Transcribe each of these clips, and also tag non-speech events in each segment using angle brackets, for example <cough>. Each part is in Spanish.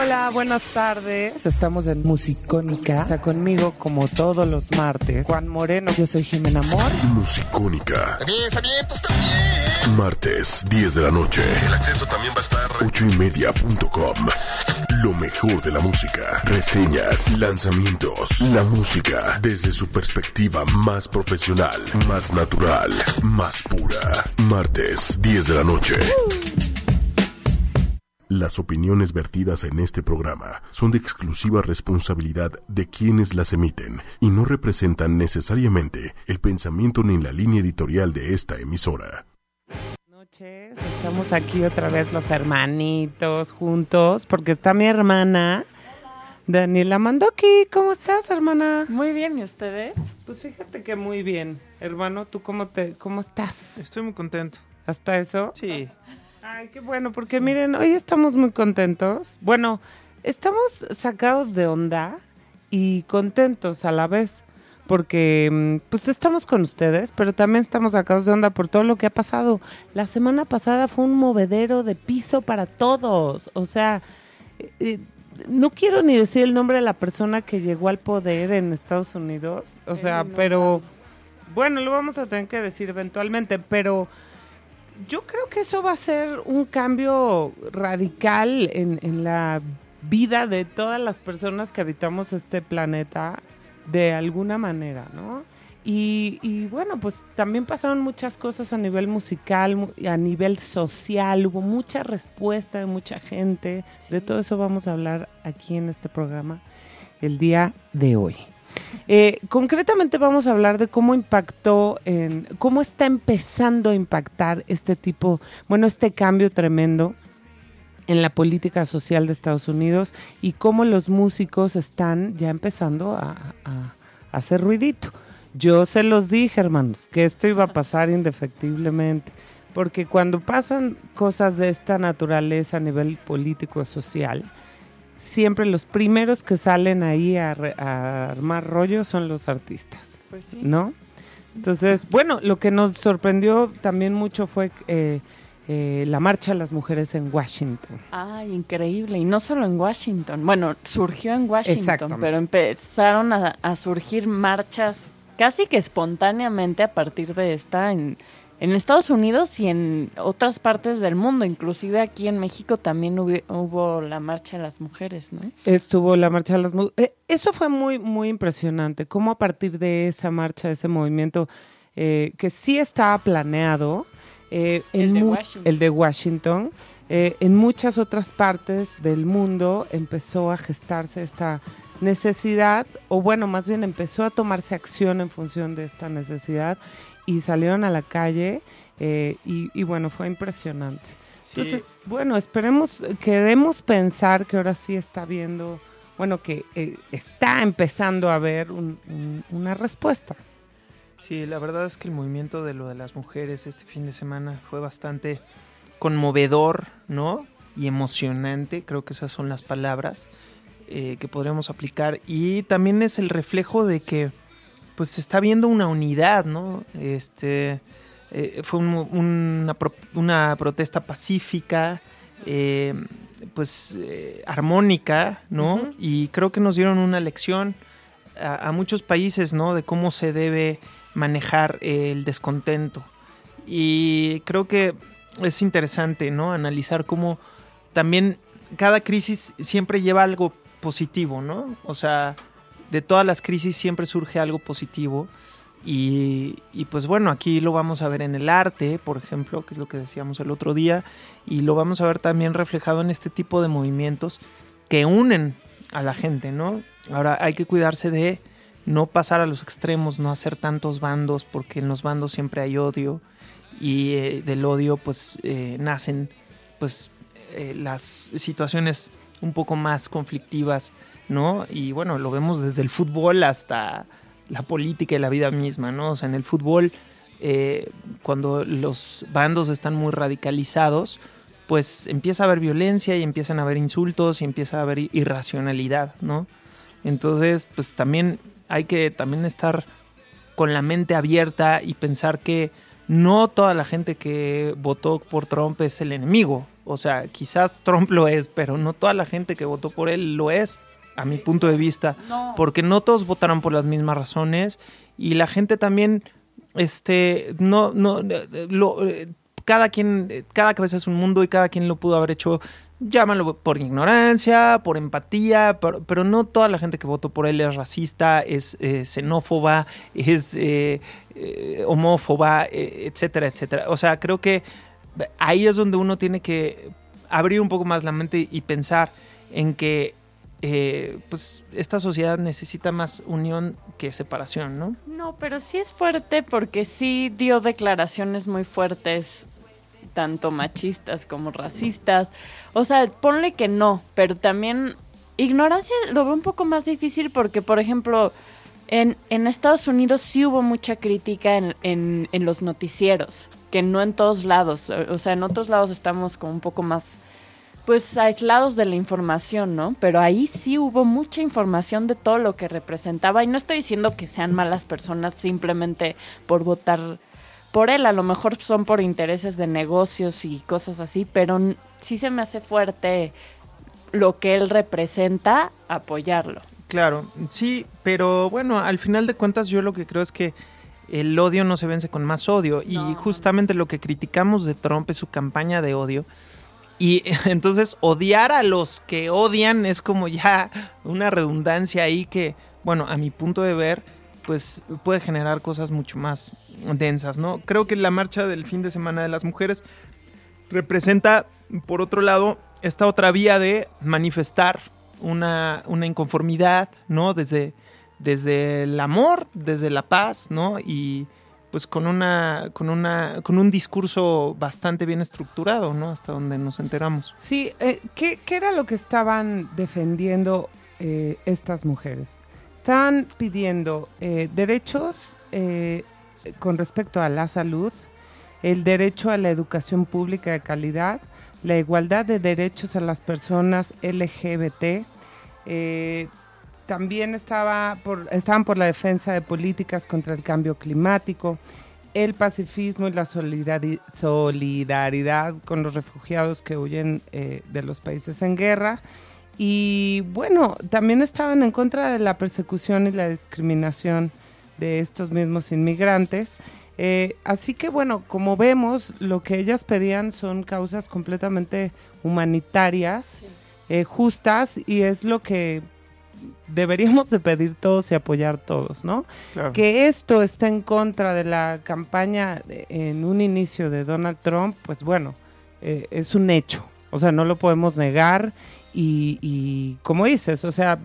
Hola, buenas tardes. Estamos en Musicónica. Está conmigo como todos los martes. Juan Moreno, yo soy Jimena Amor. Musicónica. También está bien, tú también. Martes, 10 de la noche. El acceso también va a estar. Ocho y media punto com. Lo mejor de la música. Reseñas, lanzamientos. La música desde su perspectiva más profesional, más natural, más pura. Martes, 10 de la noche. Las opiniones vertidas en este programa son de exclusiva responsabilidad de quienes las emiten y no representan necesariamente el pensamiento ni la línea editorial de esta emisora. noches. Estamos aquí otra vez los hermanitos juntos porque está mi hermana Daniela Mandoki. ¿Cómo estás, hermana? Muy bien, ¿y ustedes? Pues fíjate que muy bien. Hermano, ¿tú cómo te cómo estás? Estoy muy contento. ¿Hasta eso? Sí. Ay, qué bueno, porque miren, hoy estamos muy contentos. Bueno, estamos sacados de onda y contentos a la vez, porque mm, pues estamos con ustedes, pero también estamos sacados de onda por todo lo que ha pasado. La semana pasada fue un movedero de piso para todos, o sea, eh, eh, no quiero ni decir el nombre de la persona que llegó al poder en Estados Unidos, o sea, pero bueno, lo vamos a tener que decir eventualmente, pero yo creo que eso va a ser un cambio radical en, en la vida de todas las personas que habitamos este planeta de alguna manera, ¿no? Y, y bueno, pues también pasaron muchas cosas a nivel musical, a nivel social, hubo mucha respuesta de mucha gente, de todo eso vamos a hablar aquí en este programa el día de hoy. Eh, concretamente vamos a hablar de cómo impactó, cómo está empezando a impactar este tipo, bueno, este cambio tremendo en la política social de Estados Unidos y cómo los músicos están ya empezando a, a- a hacer ruidito. Yo se los dije, hermanos, que esto iba a pasar indefectiblemente, porque cuando pasan cosas de esta naturaleza a nivel político social, siempre los primeros que salen ahí a, re- a armar rollo son los artistas, Pues sí. ¿no? Entonces, bueno, lo que nos sorprendió también mucho fue eh, eh, la marcha de las mujeres en Washington. Ay, increíble. Y no solo en Washington. Bueno, surgió en Washington, pero empezaron a, a surgir marchas casi que espontáneamente a partir de esta en, en Estados Unidos y en otras partes del mundo. Inclusive aquí en México también hubi- hubo la marcha de las mujeres, ¿no? Estuvo la marcha de las mujeres. eso fue muy, muy impresionante. Cómo a partir de esa marcha, de ese movimiento, eh, que sí estaba planeado, eh, El de Washington. el de Washington, eh, en muchas otras partes del mundo empezó a gestarse esta necesidad, o bueno, más bien empezó a tomarse acción en función de esta necesidad y salieron a la calle eh, y, y bueno, fue impresionante. Sí. Entonces, bueno, esperemos, queremos pensar que ahora sí está viendo, bueno, que eh, está empezando a haber un- un- una respuesta. Sí, la verdad es que el movimiento de lo de las mujeres este fin de semana fue bastante conmovedor, ¿no? Y emocionante, creo que esas son las palabras eh, que podríamos aplicar. Y también es el reflejo de que, pues, se está viendo una unidad, ¿no? Este, eh, fue un una, pro- una protesta pacífica, eh, pues, eh, armónica, ¿no? Y creo que nos dieron una lección a, a muchos países, ¿no? De cómo se debe manejar el descontento. Y creo que es interesante, ¿no? Analizar cómo también cada crisis siempre lleva algo positivo, ¿no? O sea, de todas las crisis siempre surge algo positivo. Y, pues bueno, aquí lo vamos a ver en el arte, por ejemplo, que es lo que decíamos el otro día, y lo vamos a ver también reflejado en este tipo de movimientos que unen a la gente, ¿no? Ahora hay que cuidarse de no pasar a los extremos, no hacer tantos bandos, porque en los bandos siempre hay odio y eh, del odio pues eh, nacen pues eh, las situaciones un poco más conflictivas, ¿no? Y bueno, lo vemos desde el fútbol hasta la política y la vida misma, ¿no? O sea, en el fútbol, eh, cuando los bandos están muy radicalizados, pues empieza a haber violencia y empiezan a haber insultos y empieza a haber irracionalidad, ¿no? Entonces, pues también hay que también estar con la mente abierta y pensar que no toda la gente que votó por Trump es el enemigo. O sea, quizás Trump lo es, pero no toda la gente que votó por él lo es, a mi punto de vista. No. Porque no todos votaron por las mismas razones y la gente también, este, no, no, eh, lo, eh, cada quien, eh, cada cabeza es un mundo y cada quien lo pudo haber hecho, llámalo por ignorancia, por empatía, por- pero no toda la gente que votó por él es racista, es eh, xenófoba, es eh, eh, homófoba, etcétera, etcétera. O sea, creo que ahí es donde uno tiene que abrir un poco más la mente y pensar en que eh, pues esta sociedad necesita más unión que separación, ¿no? No, pero sí es fuerte porque sí dio declaraciones muy fuertes, tanto machistas como racistas. O sea, ponle que no, pero también ignorancia lo veo un poco más difícil porque, por ejemplo, en, en Estados Unidos sí hubo mucha crítica en, en, en los noticieros, que no en todos lados. O sea, en otros lados estamos como un poco más pues aislados de la información, ¿no? Pero ahí sí hubo mucha información de todo lo que representaba y no estoy diciendo que sean malas personas simplemente por votar por él, a lo mejor son por intereses de negocios y cosas así, pero sí se me hace fuerte lo que él representa apoyarlo. Claro, sí, pero bueno, al final de cuentas yo lo que creo es que el odio no se vence con más odio y justamente lo que criticamos de Trump es su campaña de odio. Y <laughs> entonces odiar a los que odian es como ya una redundancia ahí que, bueno, a mi punto de ver, pues puede generar cosas mucho más densas, ¿no? Creo que la marcha del fin de semana de las mujeres representa, por otro lado, esta otra vía de manifestar una, una inconformidad, ¿no? Desde, desde el amor, desde la paz, ¿no? Y pues con una, con una, con un discurso bastante bien estructurado, ¿no? Hasta donde nos enteramos. Sí, eh, ¿qué, qué era lo que estaban defendiendo eh, estas mujeres? Estaban pidiendo eh, derechos eh, con respecto a la salud, el derecho a la educación pública de calidad, la igualdad de derechos a las personas LGBT. También estaba por, estaban por la defensa de políticas contra el cambio climático, el pacifismo y la solidari- solidaridad con los refugiados que huyen eh, de los países en guerra. Y bueno, también estaban en contra de la persecución y la discriminación de estos mismos inmigrantes. Eh, así que bueno, como vemos, lo que ellas pedían son causas completamente humanitarias, eh, justas, y es lo que deberíamos de pedir todos y apoyar todos, ¿no? Claro. Que esto está en contra de la campaña de- en un inicio de Donald Trump, pues bueno, eh, es un hecho. O sea, no lo podemos negar y, y como dices, o sea,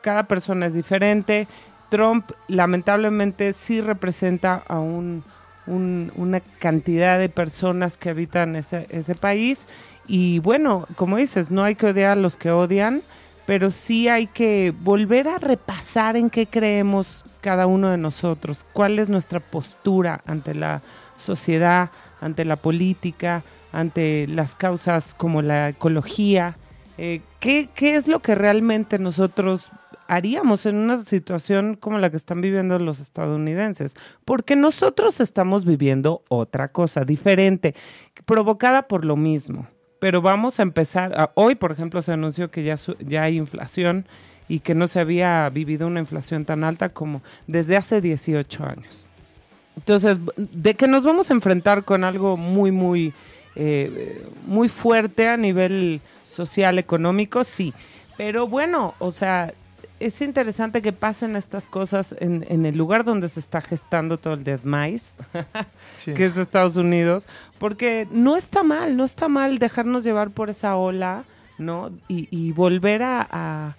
cada persona es diferente. Trump lamentablemente sí representa a un, un- una cantidad de personas que habitan ese, ese país y bueno, como dices, no hay que odiar a los que odian, pero sí hay que volver a repasar en qué creemos cada uno de nosotros, cuál es nuestra postura ante la sociedad, ante la política, ante las causas como la ecología, eh, ¿qué, qué es lo que realmente nosotros haríamos en una situación como la que están viviendo los estadounidenses, porque nosotros estamos viviendo otra cosa diferente, provocada por lo mismo. Pero vamos a empezar, hoy por ejemplo se anunció que ya, su- ya hay inflación y que no se había vivido una inflación tan alta como desde hace 18 años. Entonces, de que nos vamos a enfrentar con algo muy, muy, eh, muy fuerte a nivel social, económico, sí. Pero bueno, o sea, es interesante que pasen estas cosas en, en el lugar donde se está gestando todo el desmais, <laughs> Sí. que es Estados Unidos, porque no está mal, no está mal dejarnos llevar por esa ola, ¿no? Y, y volver a, a-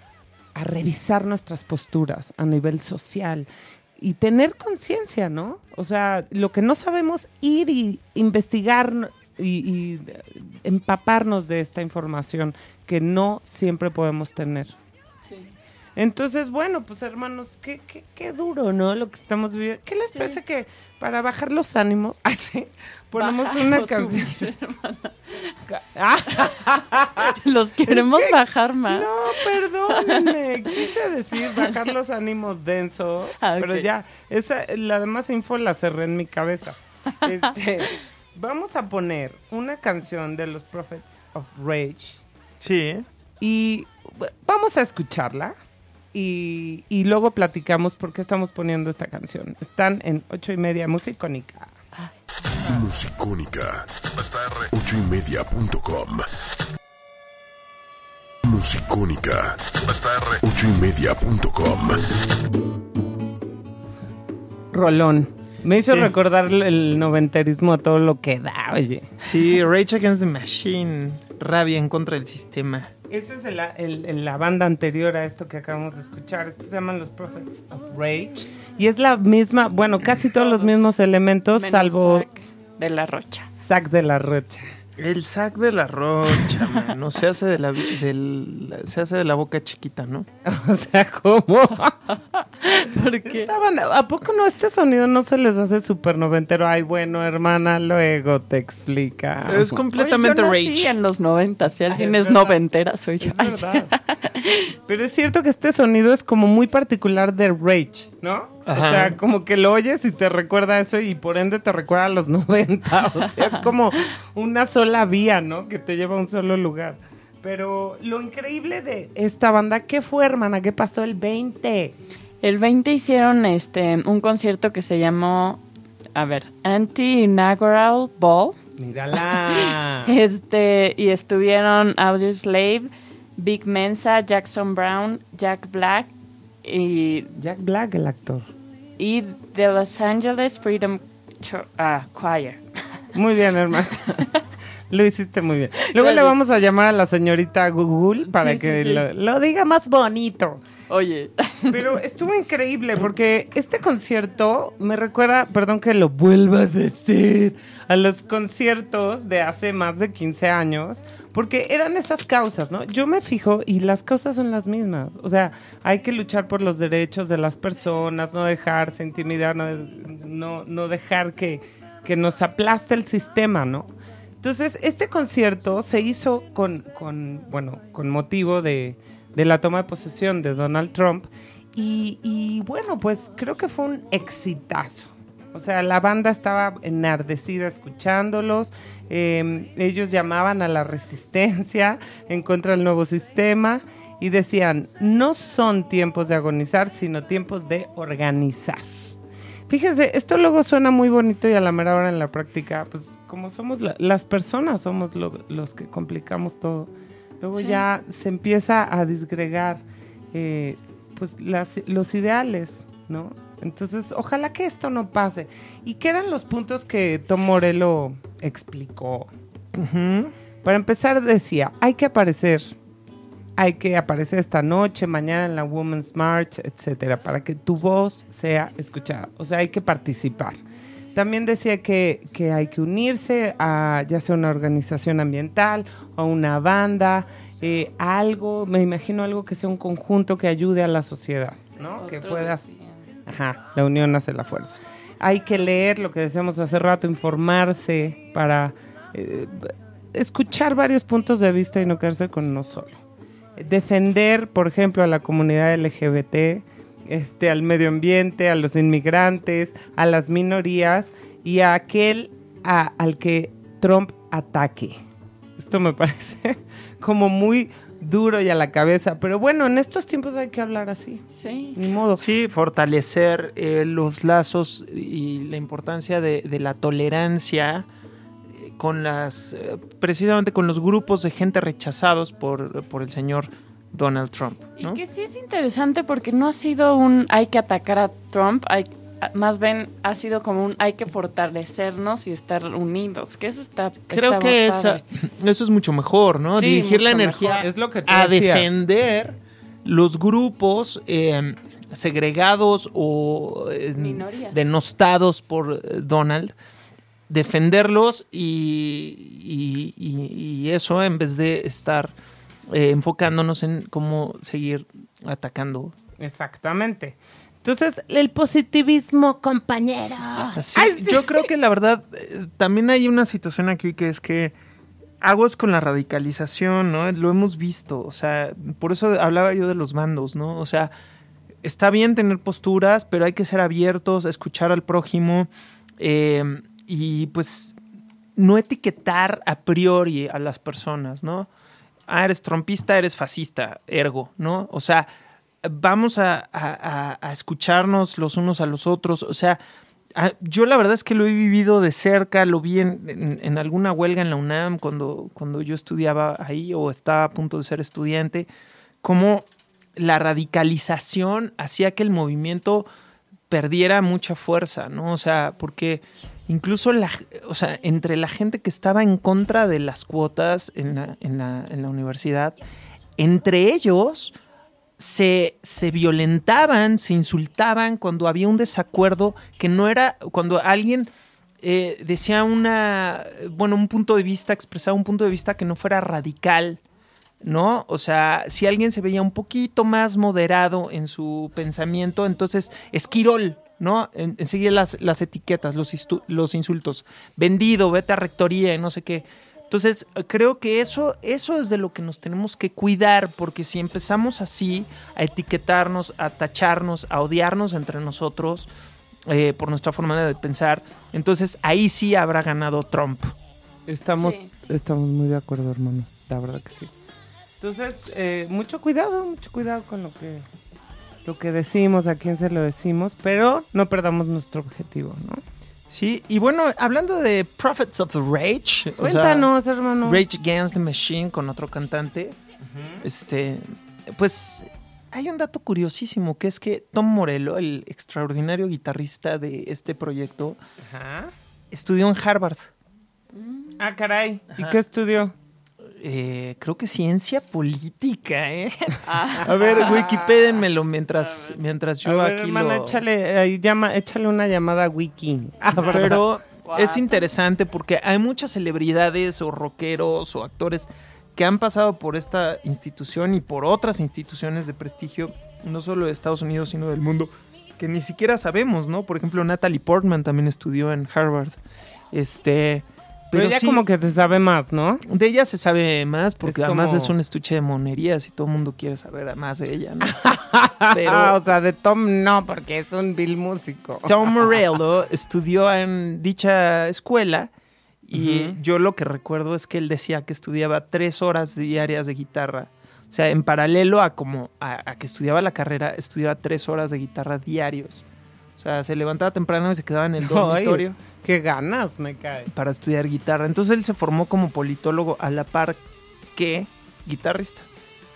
a revisar nuestras posturas a nivel social y tener conciencia, ¿no? O sea, lo que no sabemos, ir y investigar y, y empaparnos de esta información que no siempre podemos tener. Entonces, bueno, pues hermanos, qué, qué, qué duro, ¿no? Lo que estamos viviendo. ¿Qué les Sí. parece que para bajar los ánimos, ay, <laughs> sí, ponemos Bajar una canción? subir, <laughs> Ah, Los queremos bajar más. no, perdónenme, quise decir bajar los ánimos densos, Ah, pero ya, esa, la demás info la cerré en mi cabeza. Este, <laughs> vamos a poner una canción de los Prophets of Rage Sí. y vamos a escucharla y, y luego platicamos por qué estamos poniendo esta canción. Están en ocho y media musicónica. Musicónica. Ocho y media punto com. Musicónica. Ocho y media punto com. Rolón. Me hizo Sí. recordar el- el noventerismo a todo lo que da, oye. Sí, Rage Against the Machine. Rabia en contra del sistema. Esa es el- el- el- la banda anterior a esto que acabamos de escuchar. Estos se llaman los Prophets of Rage. Y es la misma, bueno, casi todos los mismos elementos, Menos salvo de la Rocha. Zack de la Rocha. El sac de la rocha, mano. Se hace de la, del, se hace de la boca chiquita, ¿no? <laughs> O sea, ¿cómo? <laughs> Porque ¿A poco no este sonido no se les hace súper noventero? Ay, bueno, hermana, luego te explica. Es completamente Oye, yo nací Rage. en los 90. Si alguien es es, noventera, soy yo. Es verdad. <laughs> Pero es cierto que este sonido es como muy particular de Rage, ¿no? O sea, como que lo oyes y te recuerda eso y por ende te recuerda a los <laughs> 90. O sea, es como una sola vía, ¿no? Que te lleva a un solo lugar. Pero lo increíble de esta banda, ¿qué fue, hermana? ¿Qué pasó el 20? El 20 hicieron este un concierto que se llamó, a ver, Anti-Inaugural Ball. Mírala. <laughs> Este, y estuvieron Audioslave, Big Mensa, Jackson Brown, Jack Black y, Jack Black, el actor. y The Los Angeles Freedom Cho- ah, Choir. <laughs> Muy bien, hermana. <laughs> Lo hiciste muy bien. Luego le vamos a llamar a la señorita Google para Sí, sí, que sí. Lo, lo diga más bonito. Oye, Pero estuvo increíble porque este concierto me recuerda, perdón que lo vuelva a decir, a los conciertos de hace más de 15 años, porque eran esas causas, ¿no? Yo me fijo y las causas son las mismas. O sea, hay que luchar por los derechos de las personas, no dejarse intimidar, no, no, no dejar que, que nos aplaste el sistema, ¿no? Entonces, este concierto se hizo con, con bueno, con motivo de, de la toma de posesión de Donald Trump. Y, bueno, pues creo que fue un exitazo. O sea, la banda estaba enardecida escuchándolos. eh, ellos llamaban a la resistencia en contra del nuevo sistema y decían, no son tiempos de agonizar, sino tiempos de organizar. Fíjense, esto luego suena muy bonito y a la mera hora en la práctica, pues como somos la- las personas, somos lo- los que complicamos todo. Luego Sí. ya se empieza a disgregar eh, pues las- los ideales, ¿no? Entonces, ojalá que esto no pase. ¿Y qué eran los puntos que Tom Morello explicó? Para empezar, decía, hay que aparecer. Hay que aparecer esta noche, mañana en la Women's March, etcétera, para que tu voz sea escuchada. O sea, hay que participar. También decía que, que hay que unirse a ya sea una organización ambiental o una banda, eh, algo, me imagino algo que sea un conjunto que ayude a la sociedad, ¿no? que puedas. Ajá, la unión hace la fuerza. Hay que leer lo que decíamos hace rato, informarse para eh, escuchar varios puntos de vista y no quedarse con uno solo. Defender, por ejemplo, a la comunidad LGBT, este, al medio ambiente, a los inmigrantes, a las minorías y a aquel a- al que Trump ataque. Esto me <laughs> parece como muy duro y a la cabeza, pero bueno, en estos tiempos hay que hablar así. Sí. Ni modo. Sí, fortalecer eh, los lazos y la importancia de, de la tolerancia eh, con las, eh, precisamente con los grupos de gente rechazados por, por el señor Donald Trump. ¿no? Y que sí es interesante porque no ha sido un hay que atacar a Trump, hay, más bien ha sido como un hay que fortalecernos y estar unidos, que eso está Creo está que esa- <clears throat> eso es mucho mejor, ¿no? Sí, Dirigir la energía mejor. Es lo que tú a decías. defender los grupos eh, segregados o eh, denostados por eh, Donald, defenderlos y, y- y- y eso en vez de estar eh, enfocándonos en cómo seguir atacando. Exactamente. Entonces, el positivismo, compañero. Así, Ay, sí. Yo creo que la verdad eh, también hay una situación aquí que es que aguas con la radicalización, ¿no? Lo hemos visto, o sea, por eso hablaba yo de los bandos, ¿no? O sea, está bien tener posturas, pero hay que ser abiertos, escuchar al prójimo eh, y pues no etiquetar a priori a las personas, ¿no? Ah, eres trompista, eres fascista, ergo, ¿no? O sea, vamos a, a- escucharnos los unos a los otros, o sea, ah, yo la verdad es que lo he vivido de cerca, lo vi en, en- en alguna huelga en la UNAM cuando, cuando yo estudiaba ahí o estaba a punto de ser estudiante, como la radicalización hacía que el movimiento perdiera mucha fuerza, ¿no? O sea, porque incluso la, o sea, entre la gente que estaba en contra de las cuotas en la, universidad, entre ellos se, se violentaban, se insultaban cuando había un desacuerdo que no era, cuando alguien eh, decía una, bueno, un punto de vista, expresaba un punto de vista que no fuera radical, ¿no? O sea, si alguien se veía un poquito más moderado en su pensamiento, entonces esquirol, ¿no? En- enseguida las, las etiquetas, los, los insultos, vendido, vete a rectoría y no sé qué. Entonces, creo que eso, eso es de lo que nos tenemos que cuidar, porque si empezamos así a etiquetarnos, a tacharnos, a odiarnos entre nosotros eh, por nuestra forma de pensar, entonces ahí sí habrá ganado Trump. Estamos, Sí. estamos muy de acuerdo, hermano. La verdad que sí. Entonces, eh, mucho cuidado, mucho cuidado con lo que, lo que decimos, a quién se lo decimos, pero no perdamos nuestro objetivo, ¿no? Sí, y bueno, hablando de Prophets of the Rage, o sea, Cuéntanos, hermano. Rage Against the Machine con otro cantante, este, pues hay un dato curiosísimo que es que Tom Morello, el extraordinario guitarrista de este proyecto, Ajá. estudió en Harvard. Ah, caray. ¿Y qué estudió? Eh, creo que ciencia política, ¿eh? <laughs> Ah. A ver, Wikipédenmelo mientras, mientras yo a ver, aquí hermana, lo... échale, llama, échale una llamada a Wiki. Ah. Pero es interesante porque hay muchas celebridades o rockeros o actores que han pasado por esta institución y por otras instituciones de prestigio, no solo de Estados Unidos, sino del mundo, que ni siquiera sabemos, ¿no? Por ejemplo, Natalie Portman también estudió en Harvard. Este. Pero ya sí, como que se sabe más, ¿no? de ella se sabe más porque Es además como- es un estuche de monerías y todo el mundo quiere saber más de ella, ¿no? <laughs> Ah, Pero o sea, de Tom no, porque es un vil músico. Tom <laughs> Morello estudió en dicha escuela y yo lo que recuerdo es que él decía que estudiaba tres horas diarias de guitarra. O sea, en paralelo a como a, a que estudiaba la carrera, estudiaba tres horas de guitarra diarios. O sea, se levantaba temprano y se quedaba en el <laughs> Ay. dormitorio Qué ganas me cae. para estudiar guitarra. Entonces él se formó como politólogo a la par que guitarrista.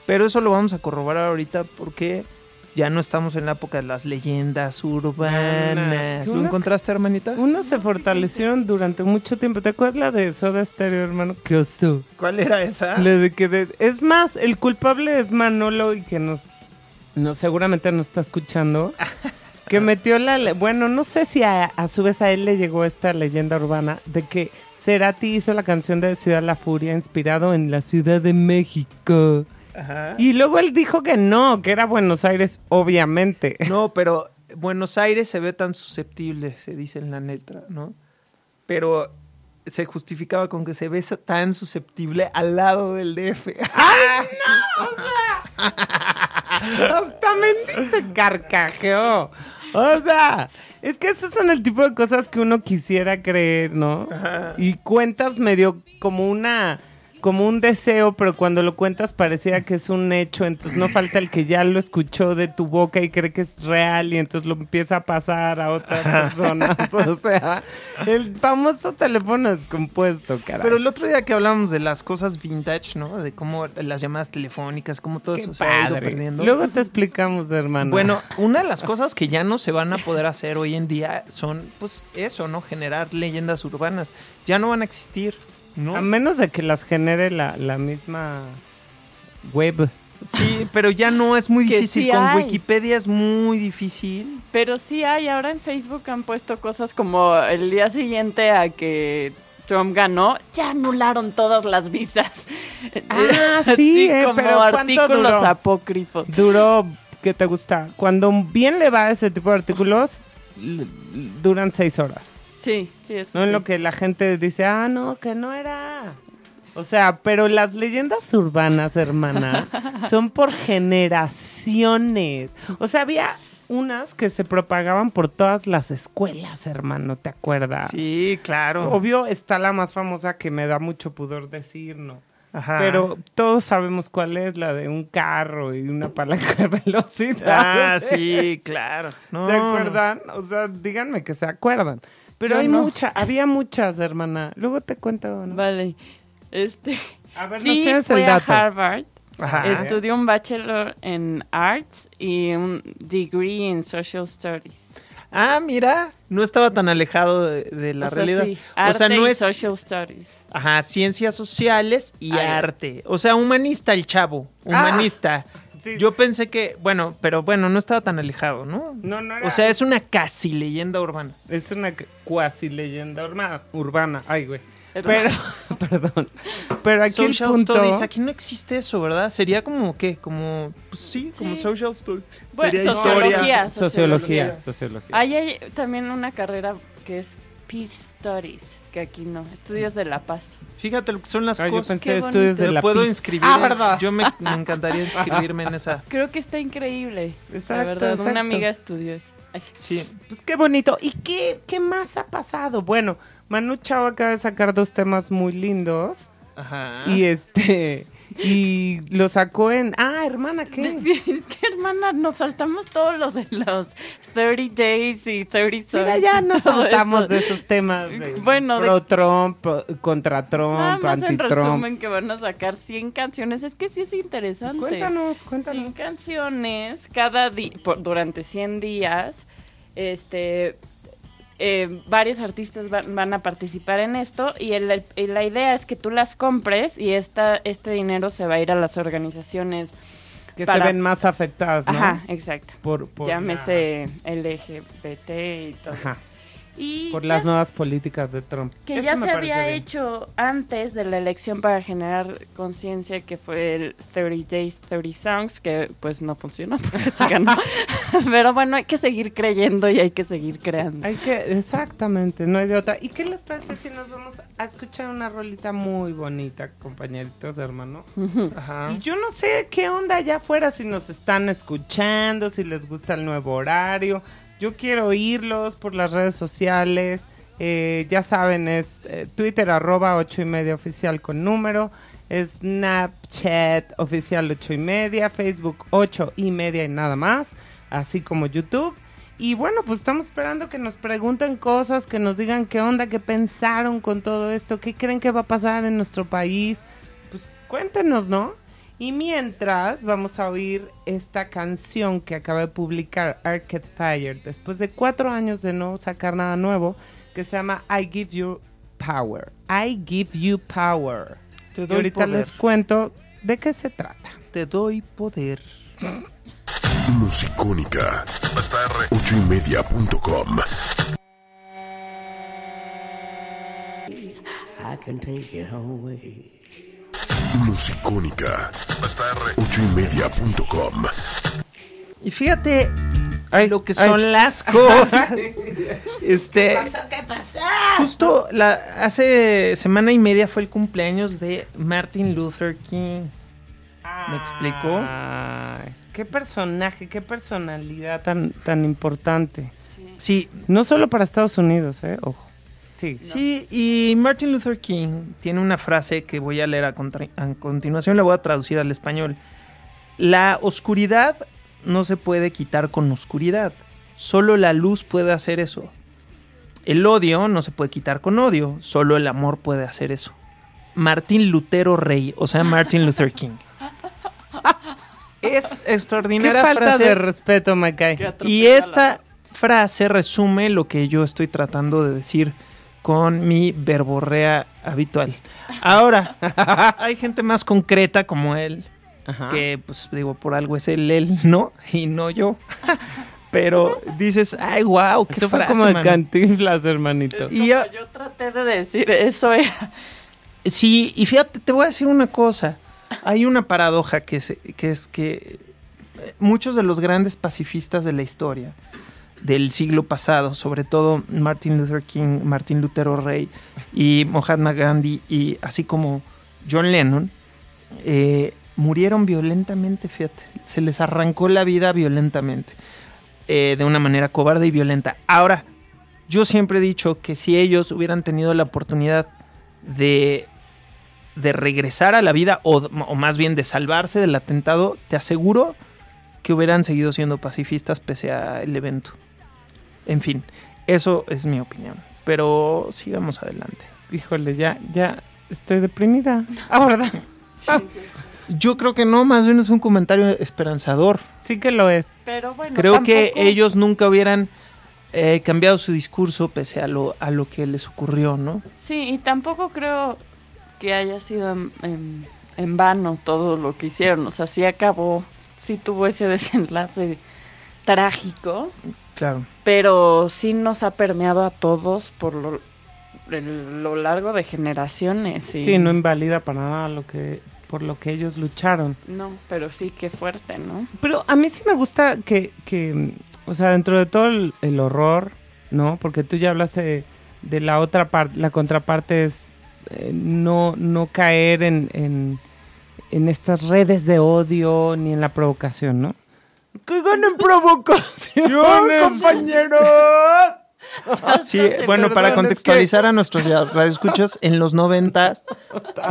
Pero eso lo vamos a corroborar ahorita porque ya no estamos en la época de las leyendas urbanas. ¿Lo unas- encontraste, hermanita? Unos se fortalecieron durante mucho tiempo. ¿Te acuerdas la de Soda Stereo, hermano? ¿Qué oso? ¿Cuál era esa? La de que de- Es más, el culpable es Manolo y que nos, nos seguramente nos está escuchando. <laughs> Que metió la... Bueno, no sé si a, a su vez a él le llegó esta leyenda urbana de que Cerati hizo la canción de Ciudad La Furia inspirado en la Ciudad de México. Ajá. Y luego él dijo que no, que era Buenos Aires, obviamente. No, pero Buenos Aires se ve tan susceptible, se dice en la letra, ¿no? Pero se justificaba con que se ve tan susceptible al lado del DF. <laughs> Hasta Mendy se carcajeó. O sea, es que esos son el tipo de cosas que uno quisiera creer, ¿no? Y cuentas medio como una como un deseo, pero cuando lo cuentas parecía que es un hecho, entonces no falta el que ya lo escuchó de tu boca y cree que es real y entonces lo empieza a pasar a otras <laughs> personas. O sea, el famoso teléfono descompuesto, caray. Pero el otro día que hablamos de las cosas vintage, ¿no? De cómo las llamadas telefónicas, cómo todo Qué eso se ha ido padre. perdiendo. Luego te explicamos, hermano. Bueno, una de las cosas que ya no se van a poder hacer hoy en día son, pues, eso, ¿no? Generar leyendas urbanas. Ya no van a existir, ¿no? A menos de que las genere la, la misma web. Sí, pero ya no es muy <laughs> Que difícil. sí Con hay. Wikipedia es muy difícil. Pero sí hay, ahora en Facebook han puesto cosas como el día siguiente a que Trump ganó, ya anularon todas las visas. <laughs> Ah, sí, eh, como pero ¿cuánto artículos duró? apócrifos. Duró, ¿qué te gusta? Cuando bien le va a ese tipo de artículos, duran seis horas. Sí, sí, eso No en sí. lo que la gente dice, ah, no, que no era. O sea, pero las leyendas urbanas, hermana, <laughs> son por generaciones. O sea, había unas que se propagaban por todas las escuelas, hermano, ¿te acuerdas? Sí, claro. Obvio está la más famosa que me da mucho pudor decir, ¿no? Ajá. Pero todos sabemos cuál es, la de un carro y una palanca de velocidad. Ah, <laughs> sí, claro. No. ¿Se acuerdan? O sea, díganme que se acuerdan. Pero Yo hay no. muchas, había muchas, hermana. Luego te cuento. ¿no? Vale. Este. A ver, Sí, tienes fue el a dato. Harvard. Ajá. Estudió un bachelor en Arts y un degree en Social Studies. Ah, mira, no estaba tan alejado de, de la O sea, realidad. sí, o sea, arte no y es Social Studies. ajá, ciencias sociales y Ah, arte. O sea, humanista el chavo, humanista. Sí. Yo pensé que, bueno, pero bueno, no estaba tan alejado, ¿no? No, no era. O sea, es una casi leyenda urbana. Es una cuasi leyenda urbana. urbana. Ay, güey. Pero, <laughs> perdón. Pero aquí social el punto. studies, aquí no existe eso, ¿verdad? Sería como qué, como pues sí, como Sí. social studies. Bueno, Sería sociología. historia. Sociología. Sociología. Ahí hay también una carrera que es Peace Studies, que aquí no. Estudios de la paz. Fíjate lo que son las Ay, yo cosas. pensé Qué estudios de la puedo PIS. inscribir. Ah, ¿verdad? Yo me, me encantaría inscribirme en esa. <laughs> Creo que está increíble. Exacto, la verdad, exacto. una amiga estudió eso. Ay, Sí. Pues qué bonito. ¿Y qué, qué más ha pasado? Bueno, Manu Chao acaba de sacar dos temas muy lindos. Ajá. Y este. Y lo sacó en. Ah, hermana, ¿qué? <laughs> Es que, hermana, nos saltamos todo lo de los 30 days y 30 songs. Mira, ya nos saltamos eso. de esos temas. De Bueno, de- pro Trump, pro- contra Nada Trump, más en anti-Trump. resumen que van a sacar 100 canciones. Es que sí es interesante. Cuéntanos, 100 cuéntanos. canciones cada día, durante 100 días. Este, eh, varios artistas van, van a participar en esto y el- el- y la idea es que tú las compres y esta, este dinero se va a ir a las organizaciones. Que para- se ven más afectadas, ¿no? Ajá, exacto. Por, por Llámese LGBT y todo. Ajá. Y Por ya las nuevas políticas de Trump. que Eso ya se había bien. hecho antes de la elección para generar conciencia, que fue el 30 Days, 30 Songs, que pues no funcionó <laughs> porque se ganó. <laughs> Pero bueno, hay que seguir creyendo y hay que seguir creando. Hay que, exactamente, no hay de otra. ¿Y qué les parece si nos vamos a escuchar una rolita muy bonita, compañeritos, hermano? Ajá. Y yo no sé qué onda allá afuera, si nos están escuchando, si les gusta el nuevo horario. Yo quiero oírlos por las redes sociales. Eh, ya saben, es eh, Twitter arroba ocho y media oficial con número. Snapchat oficial ocho y media. Facebook ocho y media y nada más. Así como YouTube. Y bueno, pues estamos esperando que nos pregunten cosas, que nos digan qué onda, qué pensaron con todo esto, qué creen que va a pasar en nuestro país. Pues cuéntenos, ¿no? Y mientras vamos a oír esta canción que acaba de publicar Arcade Fire después de cuatro años de no sacar nada nuevo, que se llama I Give You Power. I Give You Power. Te Y doy ahorita poder. les cuento de qué se trata. Te doy poder. Musicónica. Va a estar Ocho y. I can take it away. Musicónica. va a estar Ocho y media.com. Y fíjate Ay, lo que ay. son las <laughs> cosas. este, justo la hace semana y media fue el cumpleaños de Martin Luther King. ¿Me explicó? Ay, qué personaje, qué personalidad tan, tan importante. Sí, No solo para Estados Unidos, ¿eh? Ojo. Sí. sí, y Martin Luther King tiene una frase que voy a leer a, continuación, la voy a traducir al español. La oscuridad no se puede quitar con oscuridad, solo la luz puede hacer eso. El odio no se puede quitar con odio, solo el amor puede hacer eso. Martín Lutero Rey, o sea, Martin Luther King. Es Qué extraordinaria falta frase. de respeto, atropella Y esta frase resume lo que yo estoy tratando de decir con mi verborrea habitual. Ahora, <laughs> hay gente más concreta como él, Ajá. que pues digo, por algo es él, él, ¿no? Y no yo. <laughs> Pero dices, ay, wow, qué Eso fue frase, como de mano". cantinflas, hermanito. Y Yo traté de decir, eso era. Sí, y fíjate, te voy a decir una cosa. Hay una paradoja que es que, es que eh, muchos de los grandes pacifistas de la historia del siglo pasado, sobre todo Martin Luther King, Martin Lutero Rey y Mahatma Gandhi, y así como John Lennon, eh, murieron violentamente, fíjate. Se les arrancó la vida violentamente. eh, de una manera cobarde y violenta. Ahora, yo siempre he dicho que si ellos hubieran tenido la oportunidad de, regresar a la vida o, o más bien de salvarse del atentado, te aseguro que hubieran seguido siendo pacifistas pese al evento. En fin, eso es mi opinión. Pero sigamos adelante. Híjole, ya, ya estoy deprimida. <laughs> Ah, ¿verdad? Yo creo que no, más bien es un comentario esperanzador. Sí que lo es. Pero bueno, Creo que ellos nunca hubieran eh, cambiado su discurso pese a lo, a lo que les ocurrió, ¿no? Sí, y tampoco creo que haya sido en, en- en vano todo lo que hicieron. O sea, sí acabó, sí tuvo ese <laughs> desenlace trágico, Claro. pero sí nos ha permeado a todos por lo, el- lo largo de generaciones. Y, Sí, no invalida para nada lo que por lo que ellos lucharon. No, pero sí, qué fuerte, ¿no? Pero a mí sí me gusta que, que o sea, dentro de todo el, el horror, ¿no? Porque tú ya hablas de, de la otra parte, la contraparte es eh, no, no caer en, en, en estas redes de odio ni en la provocación, ¿no? ¡Que ganen provocación, compañeros! Sí, bueno, para contextualizar a nuestros radioescuchas, en los noventas,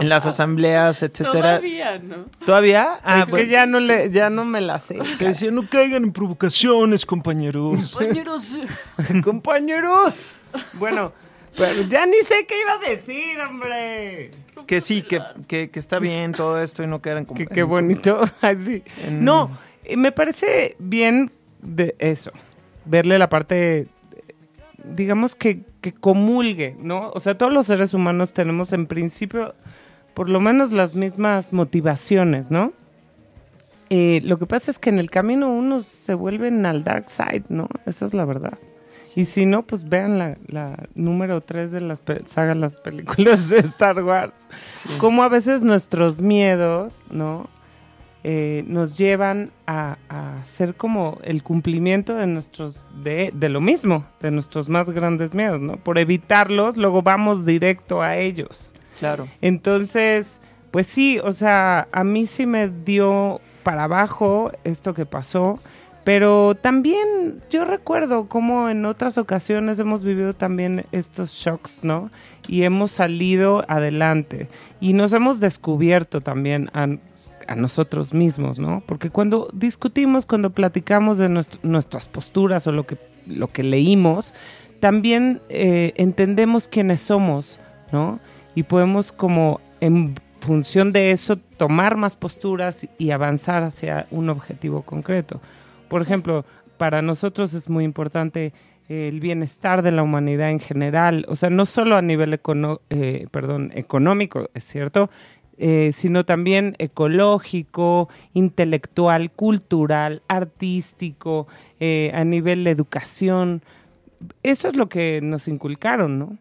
en las asambleas, etcétera. Todavía, ¿no? ¿Todavía? Ah, Es que bueno. ya no, le, ya no me la sé. Se decía, no caigan en provocaciones, compañeros. <laughs> compañeros. Bueno, pero ya ni sé qué iba a decir, hombre. que sí, que, que, que está bien todo esto y no caer en... Qué, qué bonito. <laughs> Así. No, eh, me parece bien de eso. Verle la parte, digamos que, que comulgue, ¿no? O sea, todos los seres humanos tenemos en principio por lo menos las mismas motivaciones, ¿no? Eh, lo que pasa es que en el camino unos se vuelven al dark side, ¿no? Esa es la verdad. Y si no, pues vean la, la número 3 de las sagas, las películas de Star Wars. Cómo a veces nuestros miedos, ¿no? Eh, nos llevan a, a hacer como el cumplimiento de nuestros, de, de lo mismo, de nuestros más grandes miedos, ¿no? Por evitarlos, luego vamos directo a ellos. Claro. Entonces, pues sí, o sea, a mí sí me dio para abajo esto que pasó, pero también yo recuerdo cómo en otras ocasiones hemos vivido también estos shocks, ¿no? Y hemos salido adelante y nos hemos descubierto también a, a nosotros mismos, ¿no? Porque cuando discutimos, cuando platicamos de nuestro- nuestras posturas o lo que, lo que leímos, también eh, entendemos quiénes somos, ¿no? Y podemos como en función de eso tomar más posturas y avanzar hacia un objetivo concreto. Por ejemplo, para nosotros es muy importante el bienestar de la humanidad en general, o sea, no solo a nivel econo- eh, perdón, económico, es cierto, eh, sino también ecológico, intelectual, cultural, artístico, eh, a nivel de educación. Eso es lo que nos inculcaron, ¿no?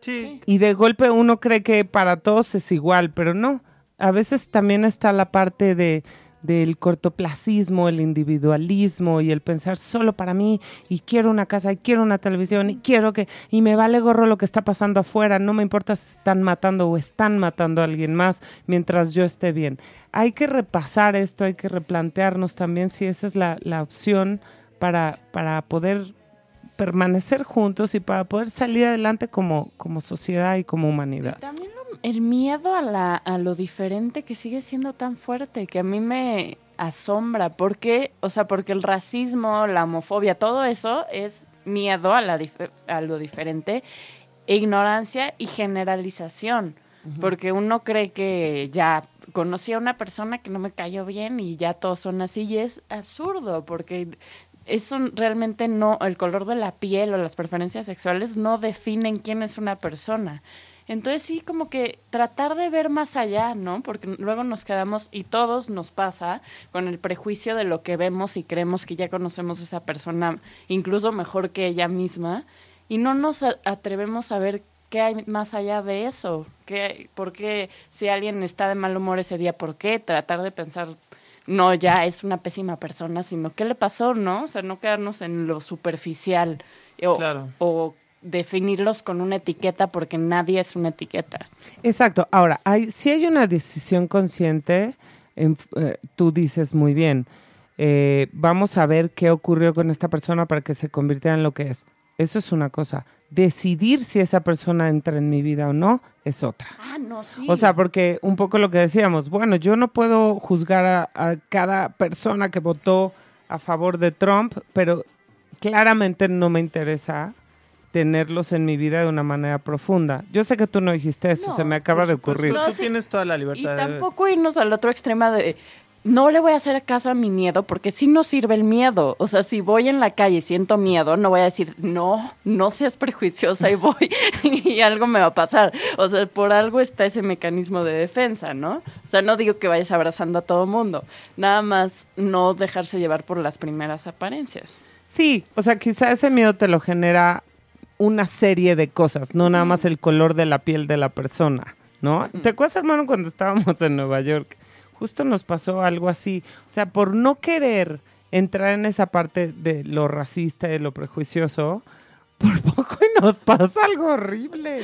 Sí. Y de golpe uno cree que para todos es igual, pero no. A veces también está la parte de del cortoplacismo, el individualismo y el pensar solo para mí y quiero una casa y quiero una televisión y quiero que y me vale gorro lo que está pasando afuera, no me importa si están matando o están matando a alguien más mientras yo esté bien. Hay que repasar esto, hay que replantearnos también si esa es la, la opción para, para poder permanecer juntos y para poder salir adelante como, como sociedad y como humanidad. El miedo a, la, a lo diferente que sigue siendo tan fuerte, que a mí me asombra. porque O sea, porque el racismo, la homofobia, todo eso es miedo a, la a lo diferente, ignorancia y generalización. Porque uno cree que ya conocí a una persona que no me cayó bien y ya todos son así y es absurdo porque eso realmente no, el color de la piel o las preferencias sexuales no definen quién es una persona. Entonces sí, como que tratar de ver más allá, ¿no? Porque luego nos quedamos, y todos nos pasa, con el prejuicio de lo que vemos y creemos que ya conocemos a esa persona incluso mejor que ella misma, y no nos atrevemos a ver qué hay más allá de eso. ¿Qué, ¿Por qué si alguien está de mal humor ese día, por qué? Tratar de pensar, no, ya es una pésima persona, sino qué le pasó, ¿no? O sea, no quedarnos en lo superficial o, Claro. o definirlos con una etiqueta porque nadie es una etiqueta. Exacto. Ahora, hay, si hay una decisión consciente, en- eh, tú dices muy bien, eh, vamos a ver qué ocurrió con esta persona para que se convirtiera en lo que es. Eso es una cosa. Decidir si esa persona entra en mi vida o no es otra. Ah, no, sí. O sea, porque un poco lo que decíamos, bueno, yo no puedo juzgar a, a cada persona que votó a favor de Trump, pero claramente no me interesa tenerlos en mi vida de una manera profunda. Yo sé que tú no dijiste eso, No, se me acaba de ocurrir. No, Tú sí. tienes toda la y libertad. de- tampoco irnos al otro extremo de no le voy a hacer caso a mi miedo porque sí no sirve el miedo. O sea, si voy en la calle y siento miedo, no voy a decir, no, no seas prejuiciosa y voy <laughs> y algo me va a pasar. O sea, por algo está ese mecanismo de defensa, ¿no? O sea, no digo que vayas abrazando a todo mundo, nada más no dejarse llevar por las primeras apariencias. Sí, o sea, quizá ese miedo te lo genera una serie de cosas, no nada más el color de la piel de la persona, ¿no? ¿Te acuerdas, hermano, cuando estábamos en Nueva York? Justo nos pasó algo así. O sea, por no querer entrar en esa parte de lo racista y de lo prejuicioso, por <laughs> poco y nos pasa algo horrible.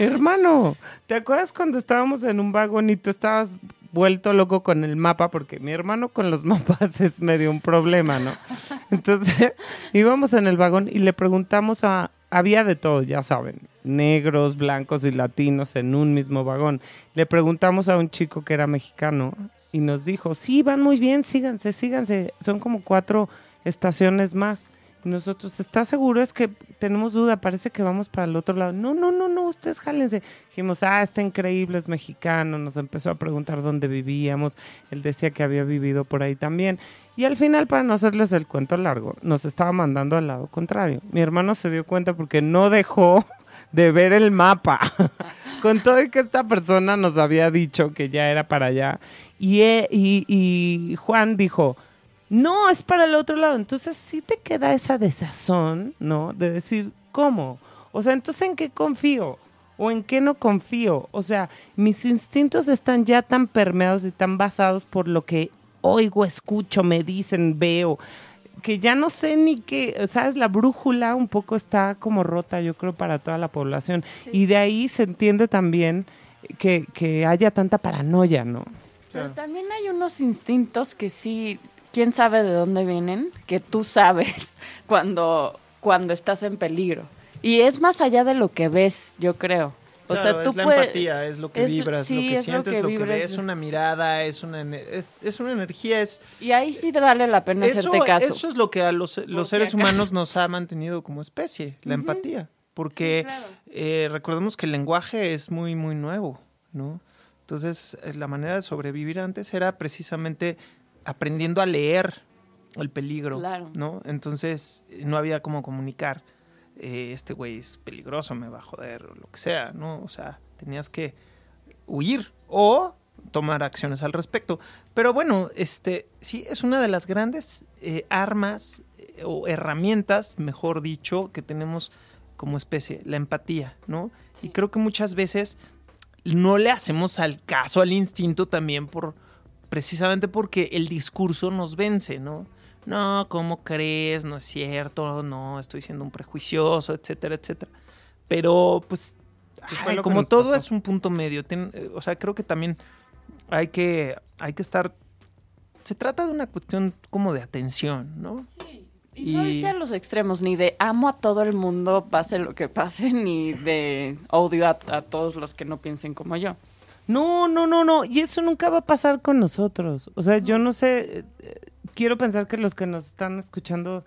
Hermano, ¿te acuerdas cuando estábamos en un vagón y tú estabas vuelto loco con el mapa? Porque mi hermano con los <laughs> mapas es medio un problema, ¿no? Entonces <laughs> íbamos en el vagón y le preguntamos a... Había de todo, ya saben, negros, blancos y latinos en un mismo vagón. Le preguntamos a un chico que era mexicano y nos dijo, sí, van muy bien, síganse, síganse. Son como cuatro estaciones más. Nosotros, ¿estás seguro? Es que tenemos duda, parece que vamos para el otro lado. No, no, no, no, ustedes jálense. Dijimos, ah, está increíble, es mexicano. Nos empezó a preguntar dónde vivíamos. Él decía que había vivido por ahí también. Y al final, para no hacerles el cuento largo, nos estaba mandando al lado contrario. Mi hermano se dio cuenta porque no dejó de ver el mapa. <laughs> Con todo y que esta persona nos había dicho que ya era para allá. Y, eh, y, y Juan dijo, no, es para el otro lado. Entonces sí te queda esa desazón, ¿no? De decir, ¿cómo? O sea, entonces ¿en qué confío? ¿O en qué no confío? O sea, mis instintos están ya tan permeados y tan basados por lo que oigo, escucho, me dicen, veo, que ya no sé ni qué, ¿sabes? La brújula un poco está como rota, yo creo, para toda la población. Y de ahí se entiende también que, que haya tanta paranoia, ¿no? Pero también hay unos instintos que sí, quién sabe de dónde vienen, que tú sabes <laughs> cuando, cuando estás en peligro. Y es más allá de lo que ves, yo creo. O Claro, sea, tú es la puedes... empatía, es lo que es- vibras, sí, lo que es lo sientes, que lo que, ves, una mirada, es una, es, es una energía, es... Y ahí sí te vale la pena Eso, hacerte caso. eso es lo que a los, los seres humanos nos ha mantenido como especie, la empatía. Porque Sí, claro. eh, recordemos que el lenguaje es muy, muy nuevo, ¿no? Entonces, eh, la manera de sobrevivir antes era precisamente aprendiendo a leer el peligro, Claro. ¿no? Entonces, no había cómo comunicar, eh, este güey es peligroso, me va a joder, o lo que sea, ¿no? O sea, tenías que huir o tomar acciones al respecto. Pero bueno, este sí es una de las grandes eh, armas eh, o herramientas, mejor dicho, que tenemos como especie, la empatía, ¿no? Y creo que muchas veces no le hacemos al caso al instinto también por precisamente porque el discurso nos vence, ¿no? No, ¿cómo crees? No es cierto, no, estoy siendo un prejuicioso, etcétera, etcétera. Pero pues ay, como todo pasó. es un punto medio, ten- eh, o sea, creo que también hay que hay que estar se trata de una cuestión como de atención, ¿no? Y no irse a los extremos, ni de amo a todo el mundo, pase lo que pase, <laughs> ni de odio a, a todos los que no piensen como yo. No, no, no, no. Y eso nunca va a pasar con nosotros. O sea, yo no sé. Quiero pensar que los que nos están escuchando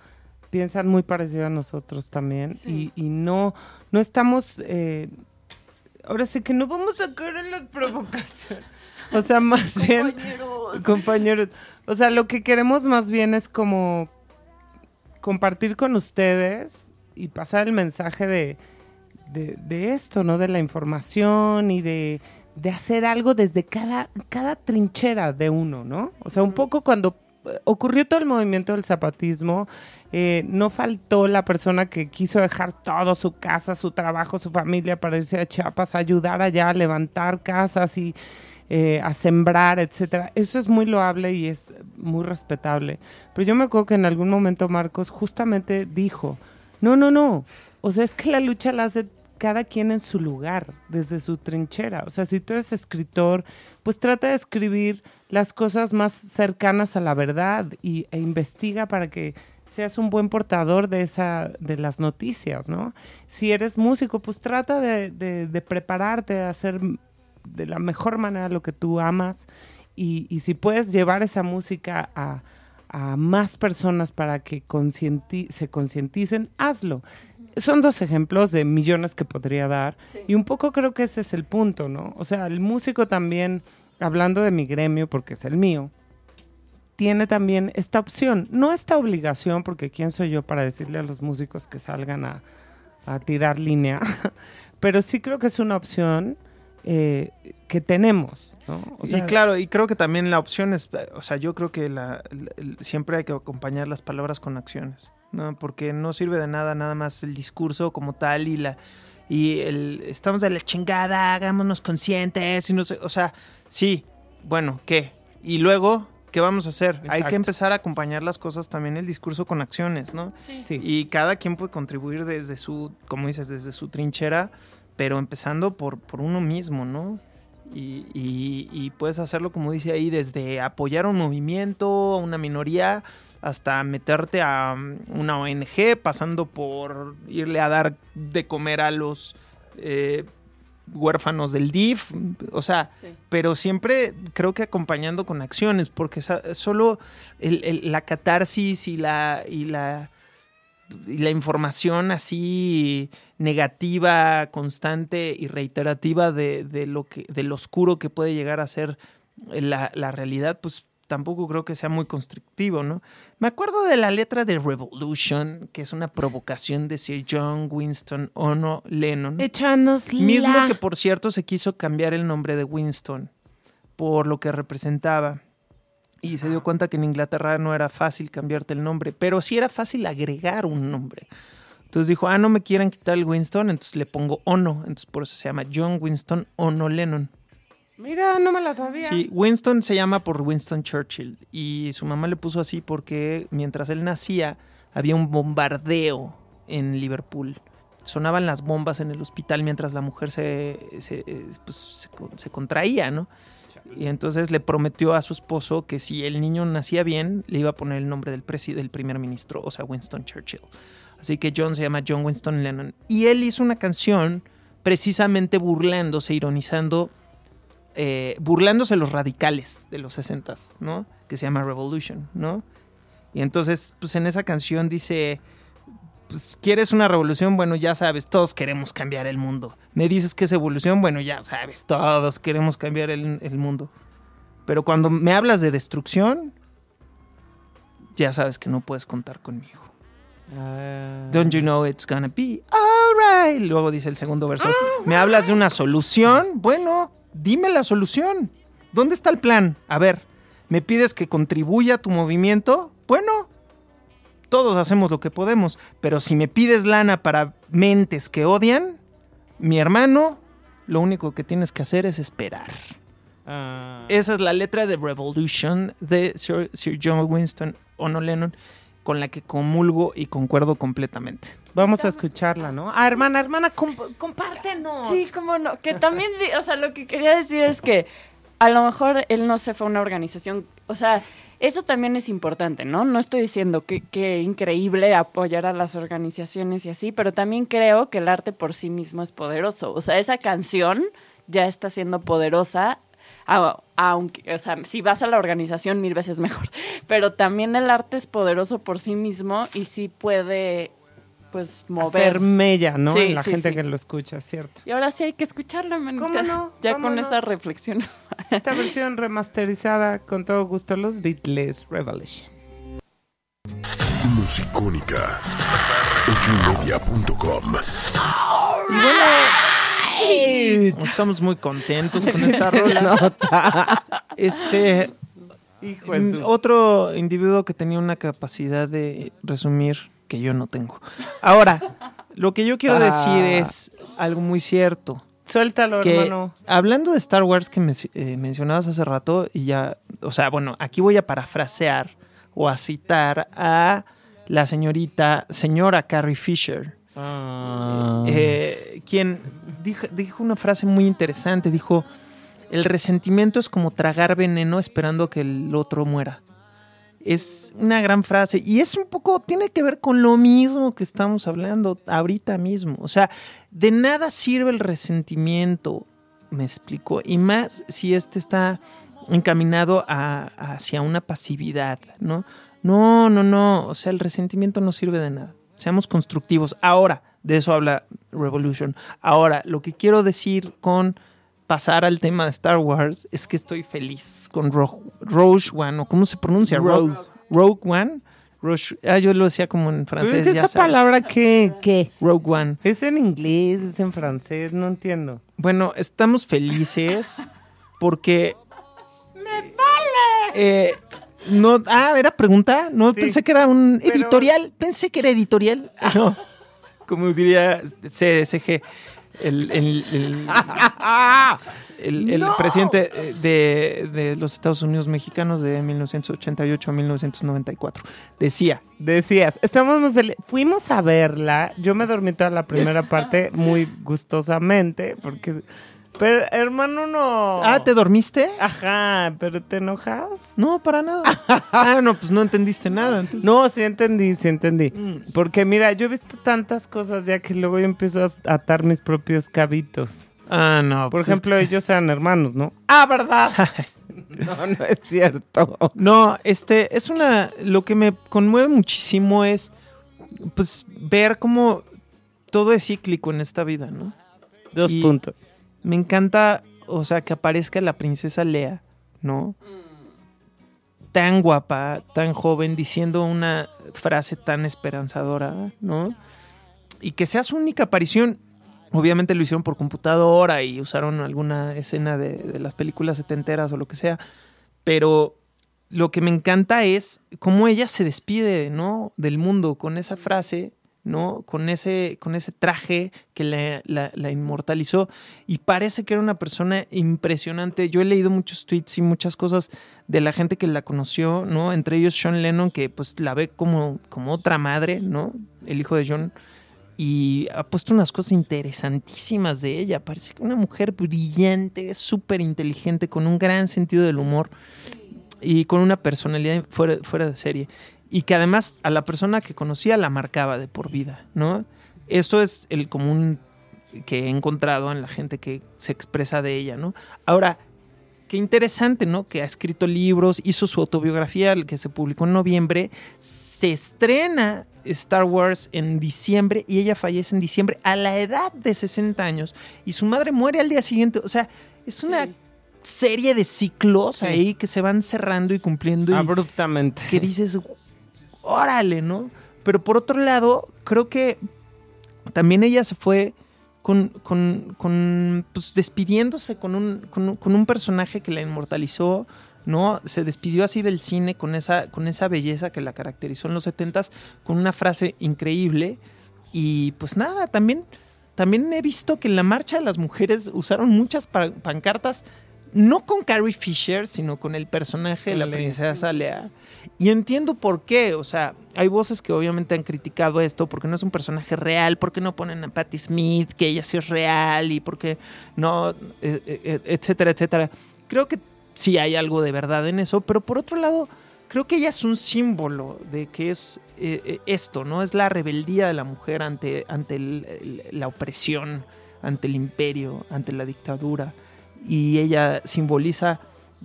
piensan muy parecido a nosotros también. Sí. Y, y no, no estamos. eh, ahora sí que no vamos a caer en las provocaciones. <laughs> O sea, más bien. Compañeros. O sea, lo que queremos más bien es como compartir con ustedes y pasar el mensaje de, de, de esto, ¿no? De la información y de, de hacer algo desde cada, cada trinchera de uno, ¿no? O sea, un poco cuando ocurrió todo el movimiento del zapatismo, eh, no faltó la persona que quiso dejar todo, su casa, su trabajo, su familia para irse a Chiapas a ayudar allá a levantar casas y eh, a sembrar, etcétera. Eso es muy loable y es muy respetable. Pero yo me acuerdo que en algún momento Marcos justamente dijo, no, no, no, o sea, es que la lucha la hace cada quien en su lugar, desde su trinchera. O sea, si tú eres escritor, pues trata de escribir las cosas más cercanas a la verdad y, e investiga para que seas un buen portador de esa de las noticias, ¿no? Si eres músico, pues trata de, prepararte, de hacer de la mejor manera lo que tú amas y, si puedes llevar esa música a, más personas para que se concienticen, hazlo. Son dos ejemplos de millones que podría dar. Y un poco creo que ese es el punto, ¿no? O sea, el músico también, hablando de mi gremio, porque es el mío, tiene también esta opción, no esta obligación, porque quién soy yo para decirle a los músicos que salgan a, a tirar línea, <laughs> pero sí creo que es una opción eh, que tenemos, ¿no? O sea, y claro, y creo que también la opción es, o sea, yo creo que la, siempre hay que acompañar las palabras con acciones, ¿no? Porque no sirve de nada nada más el discurso como tal y la y el estamos de la chingada, hagámonos conscientes y no sé, o sea, sí, bueno, ¿qué? Y luego, ¿qué vamos a hacer? Hay que empezar a acompañar las cosas también el discurso con acciones, ¿no? sí. Y cada quien puede contribuir desde su, como dices, desde su trinchera, pero empezando por, por uno mismo, ¿no? Y, y- y puedes hacerlo, como dice ahí, desde apoyar a un movimiento, a una minoría, hasta meterte a mm, una ONG, pasando por irle a dar de comer a los eh, huérfanos del DIF, o sea, Sí. pero siempre creo que acompañando con acciones, porque solo el- el- la catarsis y la, y la y la información así negativa, constante y reiterativa de, de lo que, del oscuro que puede llegar a ser la, la realidad, pues tampoco creo que sea muy constructivo, ¿no? Me acuerdo de la letra de Revolution, que es una provocación de Sir John Winston Ono Lennon. Échanos Mismo la- que, por cierto, se quiso cambiar el nombre de Winston por lo que representaba. Y se dio cuenta que en Inglaterra no era fácil cambiarte el nombre, pero sí era fácil agregar un nombre. Entonces dijo, ah, no me quieren quitar el Winston, entonces le pongo Ono. Entonces por eso se llama John Winston Ono Lennon. Mira, no me la sabía. Sí, Winston se llama por Winston Churchill y su mamá le puso así porque mientras él nacía había un bombardeo en Liverpool. Sonaban las bombas en el hospital mientras la mujer se, se, eh, pues, se con- se contraía, ¿no? Y entonces le prometió a su esposo que si el niño nacía bien, le iba a poner el nombre del, presi- del primer ministro, o sea, Winston Churchill. Así que John se llama John Winston Lennon. Y él hizo una canción precisamente burlándose, ironizando eh, burlándose los radicales de los 60 ¿no? Que se llama Revolution, ¿no? Y entonces, pues en esa canción dice, pues quieres una revolución, bueno, ya sabes, todos queremos cambiar el mundo. Me dices que es evolución, bueno, ya sabes, todos queremos cambiar el mundo. Pero cuando me hablas de destrucción, ya sabes que no puedes contar conmigo. Ah. Don't you know it's gonna be alright? Luego dice el segundo verso. ¿Me hablas de una solución? Bueno, dime la solución. ¿Dónde está el plan? A ver, ¿me pides que contribuya a tu movimiento? Bueno, todos hacemos lo que podemos, pero si me pides lana para mentes que odian, mi hermano, lo único que tienes que hacer es esperar. Ah. Esa es la letra de Revolution de Sir, Sir John Winston Ono Lennon, con la que comulgo y concuerdo completamente. Vamos a escucharla, ¿no? Ah, hermana, hermana, comp- compártenos. Sí, cómo no. Que también, o sea, lo que quería decir es que a lo mejor él no se fue a una organización, o sea, eso también es importante, ¿no? No estoy diciendo que, que increíble apoyar a las organizaciones y así, pero también creo que el arte por sí mismo es poderoso. O sea, esa canción ya está siendo poderosa, a- aunque, o sea, si vas a la organización mil veces mejor, <laughs> pero también el arte es poderoso por sí mismo y sí puede, pues, mover. Hacer mella, ¿no? Sí, en la sí, gente sí. que lo escucha, ¿cierto? Y ahora sí hay que escucharla, manita. ¿Cómo no? <laughs> Ya con esa reflexión. <laughs> Esta versión remasterizada con todo gusto los Beatles Revolution. Musicónica. Ochoymedia.com. Y bueno, estamos muy contentos con esta rola. Este, Hijo de mm, otro individuo que tenía una capacidad de resumir que yo no tengo. Ahora, lo que yo quiero Ah. decir es algo muy cierto. Suéltalo, que hermano. hablando de Star Wars que me, eh, mencionabas hace rato y ya, o sea, bueno, aquí voy a parafrasear o a citar a la señorita, señora Carrie Fisher, Ah. eh, quien dijo, una frase muy interesante, dijo, el resentimiento es como tragar veneno esperando que el otro muera. Es una gran frase y es un poco, tiene que ver con lo mismo que estamos hablando ahorita mismo. O sea, de nada sirve el resentimiento, me explico, y más si este está encaminado hacia una pasividad, ¿no? No, no, no, o sea, el resentimiento no sirve de nada. Seamos constructivos. Ahora, de eso habla Revolution. Ahora, lo que quiero decir con pasar al tema de Star Wars es que estoy feliz con Rogue, Rogue One, o cómo se pronuncia, Rogue, Rogue One. Rogue- ah, yo lo decía como en Pero francés. es ya esa sabes. palabra que, ¿qué? Rogue One. ¿Es en inglés? ¿Es en francés? No entiendo. Bueno, estamos felices porque. ¡Me vale! No, ah, ¿era pregunta? No, Sí. pensé que era un Pero- editorial. Pensé que era editorial. No. <laughs> Como diría CSG, el, el- el- <laughs> el- el No. presidente de, de los Estados Unidos mexicanos de 1988 a 1994. Decía, Decías, estamos muy felices. Fuimos a verla. Yo me dormí toda la primera parte muy gustosamente porque... Pero, hermano, no... ah, ¿te dormiste? Ajá, pero ¿te enojas? No, para nada. <laughs> Ah, no, pues no entendiste nada. entonces. No, sí entendí, sí entendí. Mm. Porque mira, yo he visto tantas cosas ya que luego yo empiezo a atar mis propios cabitos. Ah, no. Por pues ejemplo, este- ellos eran hermanos, ¿no? <laughs> Ah, ¿verdad? <laughs> no, no es cierto. No, este, es una. Lo que me conmueve muchísimo es. Pues ver cómo todo es cíclico en esta vida, ¿no? Dos Y- puntos. Me encanta, o sea, que aparezca la princesa Lea, ¿no? Tan guapa, tan joven, diciendo una frase tan esperanzadora, ¿no? Y que sea su única aparición. Obviamente lo hicieron por computadora y usaron alguna escena de, de las películas setenteras o lo que sea. Pero lo que me encanta es cómo ella se despide, ¿no? Del mundo con esa frase, ¿no? Con ese, con ese traje que la, inmortalizó. Y parece que era una persona impresionante. Yo he leído muchos tweets y muchas cosas de la gente que la conoció, ¿no? Entre ellos Sean Lennon, que pues la ve como, como otra madre, ¿no? El hijo de John. Y ha puesto unas cosas interesantísimas de ella. Parece que una mujer brillante, súper inteligente, con un gran sentido del humor y con una personalidad fuera, fuera de serie. Y que además a la persona que conocía la marcaba de por vida, ¿no? Esto es el común que he encontrado en la gente que se expresa de ella, ¿no? Ahora, qué interesante, ¿no? Que ha escrito libros, hizo su autobiografía, el que se publicó en noviembre, se estrena Star Wars en diciembre y ella fallece en diciembre a la edad de 60 años y su madre muere al día siguiente. O sea, es una serie de ciclos Sí. ahí que se van cerrando y cumpliendo y Abruptamente. que dices, órale, ¿no? Pero por otro lado, creo que también ella se fue con, con, con, pues despidiéndose con un, con, un- personaje que la inmortalizó, ¿no? Se despidió así del cine con esa, con esa belleza que la caracterizó en los setentas, con una frase increíble. Y pues nada, también, también he visto que en la marcha de las mujeres usaron muchas pa- pancartas, no con Carrie Fisher, sino con el personaje de la princesa Lea. Y entiendo por qué, o sea, hay voces que obviamente han criticado esto porque no es un personaje real, porque no ponen a Patti Smith, que ella sí es real, y porque no, eh, eh, etcétera, etcétera. Creo que sí hay algo de verdad en eso, pero por otro lado, creo que ella es un símbolo de que es eh, eh, esto, ¿no? Es la rebeldía de la mujer ante, ante el- el- la opresión, ante el imperio, ante la dictadura. Y ella simboliza,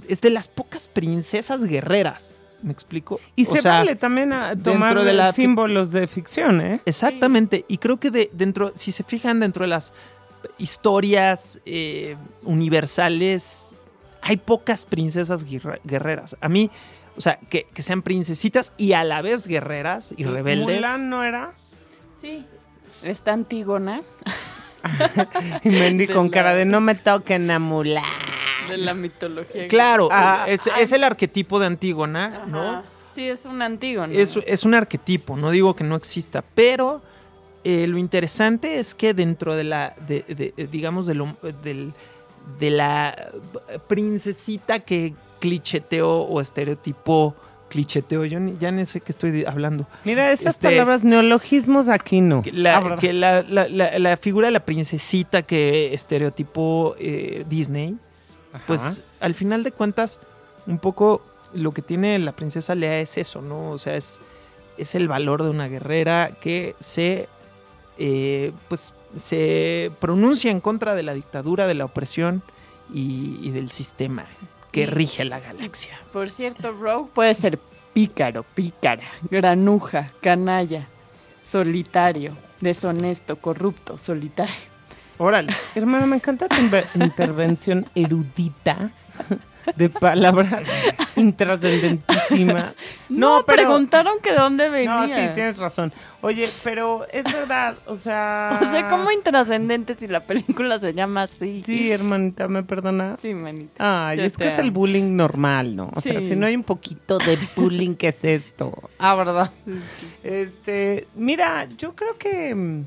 es de las pocas princesas guerreras, ¿me explico? Y O se sea, vale también a tomar de la- símbolos de ficción, ¿eh? Exactamente, y creo que de, dentro, si se fijan dentro de las historias eh, universales, hay pocas princesas guerre- guerreras. A mí, o sea, que, que sean princesitas y a la vez guerreras y rebeldes. Mulan no era. Sí. Está Antígona <laughs> <laughs> Y Mendy con la- cara de no me toquen a Mulan. de la mitología. Claro, Ah, es, es el arquetipo de Antígona, ¿no? Sí, es un Antígona. Es, es un arquetipo, no digo que no exista, pero eh, lo interesante es que dentro de la, de, de- eh, digamos, de, lo- de la princesita que clicheteó o estereotipó clicheteo, yo ni- ya ni sé qué estoy hablando. Mira, esas Este- palabras, neologismos aquí no. Que la, la, la- la- la figura de la princesita que estereotipó eh, Disney, pues al final de cuentas, un poco lo que tiene la princesa Lea es eso, ¿no? O sea, es, es el valor de una guerrera que se, eh, pues, se pronuncia en contra de la dictadura, de la opresión y, y del sistema que rige la galaxia. Por cierto, Rogue puede ser pícaro, pícara, granuja, canalla, solitario, deshonesto, corrupto, solitario. Órale. Hermana, me encanta tu <laughs> intervención erudita de palabras <laughs> intrascendentísima. No, preguntaron que de dónde venía. No, sí, tienes razón. Oye, pero es verdad, o sea... <laughs> O sea, ¿cómo intrascendente si la película se llama así? Sí, hermanita, ¿me perdonas? Sí, manita. Ay, Yo es que es el bullying normal, ¿no? O sea, Sí. si no hay un poquito de bullying, ¿qué es esto? Ah, ¿verdad? <laughs> Este, mira, yo creo que mm,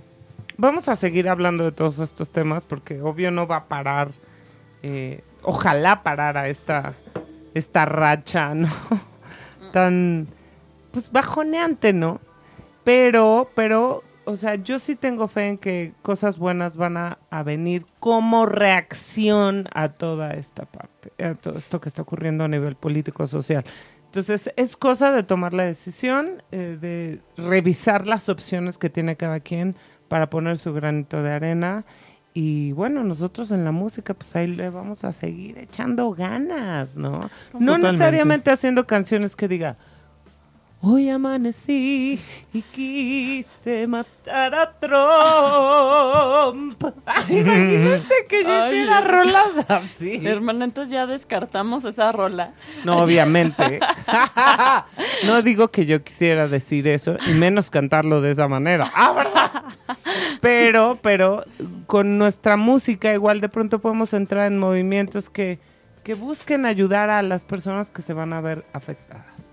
vamos a seguir hablando de todos estos temas porque obvio no va a parar, eh, ojalá parara esta, esta racha, ¿no? Tan, pues bajoneante, ¿no? Pero, pero, o sea, yo sí tengo fe en que cosas buenas van a, a venir como reacción a toda esta parte, a todo esto que está ocurriendo a nivel político-social. Entonces, es cosa de tomar la decisión, eh, de revisar las opciones que tiene cada quien para poner su granito de arena. Y bueno, nosotros en la música, pues ahí le vamos a seguir echando ganas, ¿no? No necesariamente haciendo canciones que diga, Hoy amanecí y quise matar a Trump. <laughs> Ay, imagínense que yo Ay, hiciera rolas así. <laughs> Hermana, entonces ya descartamos esa rola. No, <laughs> obviamente. no digo que yo quisiera decir eso y menos cantarlo de esa manera. Ah, ¿verdad? Pero, pero con nuestra música igual de pronto podemos entrar en movimientos que, que busquen ayudar a las personas que se van a ver afectadas.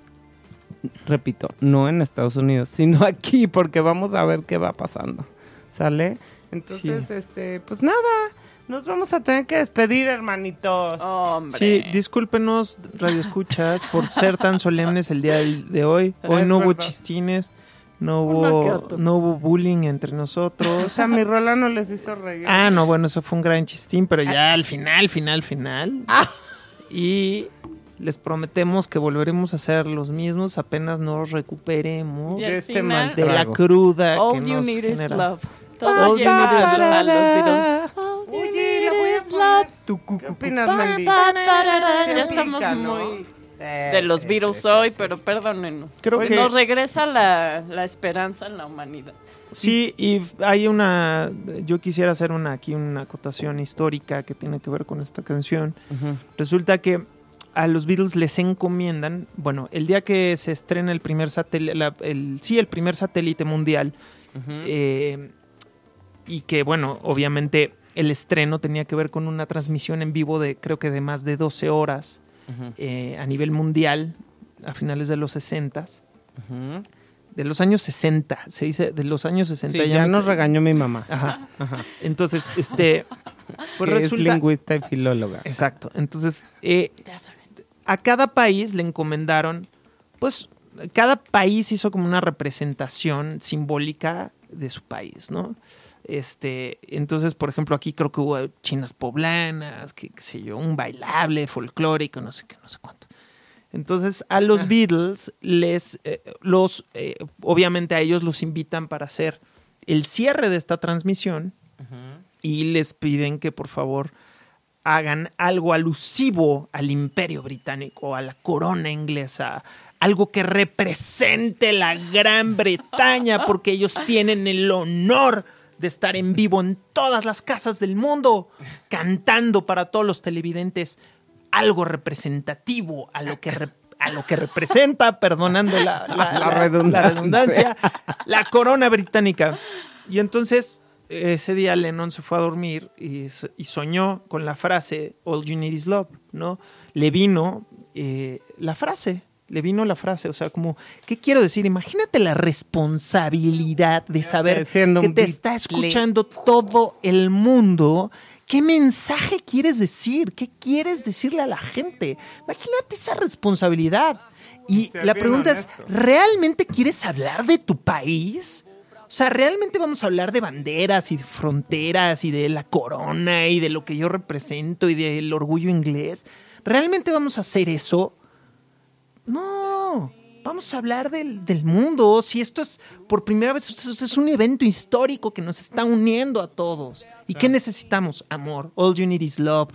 Repito, no en Estados Unidos, sino aquí, porque vamos a ver qué va pasando. ¿Sale? Entonces, este, pues nada, nos vamos a tener que despedir, hermanitos. Hombre. Sí, discúlpenos, radioescuchas, por ser tan solemnes el día de hoy. Hoy Es no hubo chistines, no que hubo, no hubo bullying entre O nosotros. sea, mi rola no les hizo reír. Ah, no, bueno, eso fue un gran chistín, pero ya al final, final, final. Y les prometemos que volveremos a ser los mismos apenas nos recuperemos de este final, mal de la cruda que All you nos need is genera. love. All Todo you you need is is love. Oye, la voy a is poner. love. Tu, cu, ¿Qué opinas. Sí Ya estamos muy de los sí, Beatles sí, hoy, sí, pero perdónenos. Creo que- nos regresa la, la esperanza en la humanidad. Sí, y hay una, yo quisiera hacer una aquí una acotación histórica que tiene que ver con esta canción. Resulta que a los Beatles les encomiendan, bueno, el día que se estrena el primer satélite, el, sí, el primer satélite mundial, eh, y que bueno, obviamente el estreno tenía que ver con una transmisión en vivo de creo que de más de 12 horas Eh, a nivel mundial a finales de los 60 Ujú. de los años 60, se dice de los años 60. Sí, ya me- nos regañó mi mamá. Ajá. <laughs> Ajá. Entonces, este, <laughs> pues que resulta, es lingüista y filóloga. exacto. Entonces, eh, Ya saben. a cada país le encomendaron, pues, cada país hizo como una representación simbólica de su país, ¿no? Este, entonces, por ejemplo, aquí creo que hubo chinas poblanas, qué sé yo, un bailable folclórico, no sé qué, no sé cuánto. Entonces, a los Beatles les, eh, los, eh, obviamente a ellos los invitan para hacer el cierre de esta transmisión y les piden que por favor hagan algo alusivo al imperio británico, a la corona inglesa, algo que represente la Gran Bretaña, porque ellos tienen el honor de estar en vivo en todas las casas del mundo, cantando para todos los televidentes algo representativo a lo que re- a lo que representa, perdonando la, la- La la- redundancia. la redundancia, la corona británica. Y entonces ese día Lennon se fue a dormir y soñó con la frase All you need is love, ¿no? Le vino eh, la frase, le vino la frase, o sea, como, ¿qué quiero decir? Imagínate la responsabilidad de saber que te está escuchando todo el mundo. ¿Qué mensaje quieres decir? ¿Qué quieres decirle a la gente? Imagínate esa responsabilidad. Y la pregunta es. ¿realmente quieres hablar de tu país? O sea, ¿realmente vamos a hablar de banderas y de fronteras y de la corona y de lo que yo represento y del orgullo inglés? ¿Realmente vamos a hacer eso? No, vamos a hablar del, del mundo. Si esto es por primera vez, es un evento histórico que nos está uniendo a todos. ¿Y qué necesitamos? Amor. All you need is love.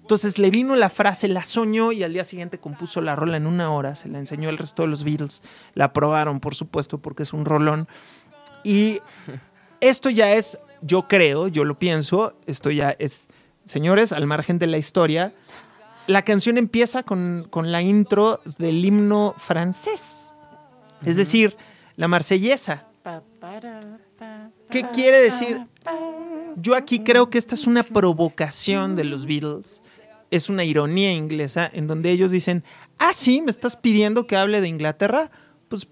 Entonces le vino la frase, la soñó y al día siguiente compuso la rola en una hora. Se la enseñó al resto de los Beatles. La aprobaron, por supuesto, porque es un rolón. Y esto ya es, yo creo, yo lo pienso, esto ya es, señores, al margen de la historia, la canción empieza con, con la intro del himno francés. Es decir, la marsellesa. ¿Qué quiere decir? Yo aquí creo que esta es una provocación de los Beatles. Es una ironía inglesa en donde ellos dicen, ah, sí, me estás pidiendo que hable de Inglaterra. Pues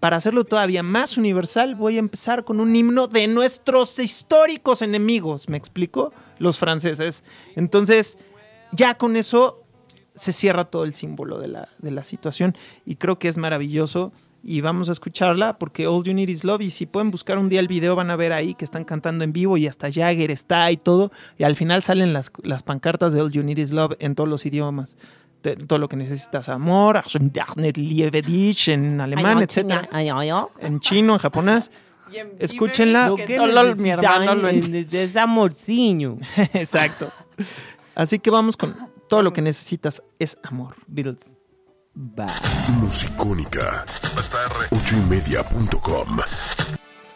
para hacerlo todavía más universal, voy a empezar con un himno de nuestros históricos enemigos, ¿me explico? Los franceses. Entonces, ya con eso se cierra todo el símbolo de la, de la situación y creo que es maravilloso y vamos a escucharla porque All You Need Is Love y si pueden buscar un día el video van a ver ahí que están cantando en vivo y hasta Jagger está y todo y al final salen las, las pancartas de All You Need Is Love en todos los idiomas. De- todo lo que necesitas, amor, en alemán, etcétera, en chino, en japonés. <laughs> Escúchenla. Lo que que solo mi hermano lo necesitan es amorciño. <laughs> Exacto. Así que vamos con todo lo que necesitas es amor. Beatles. Bye. Musicónica. 8ymedia.com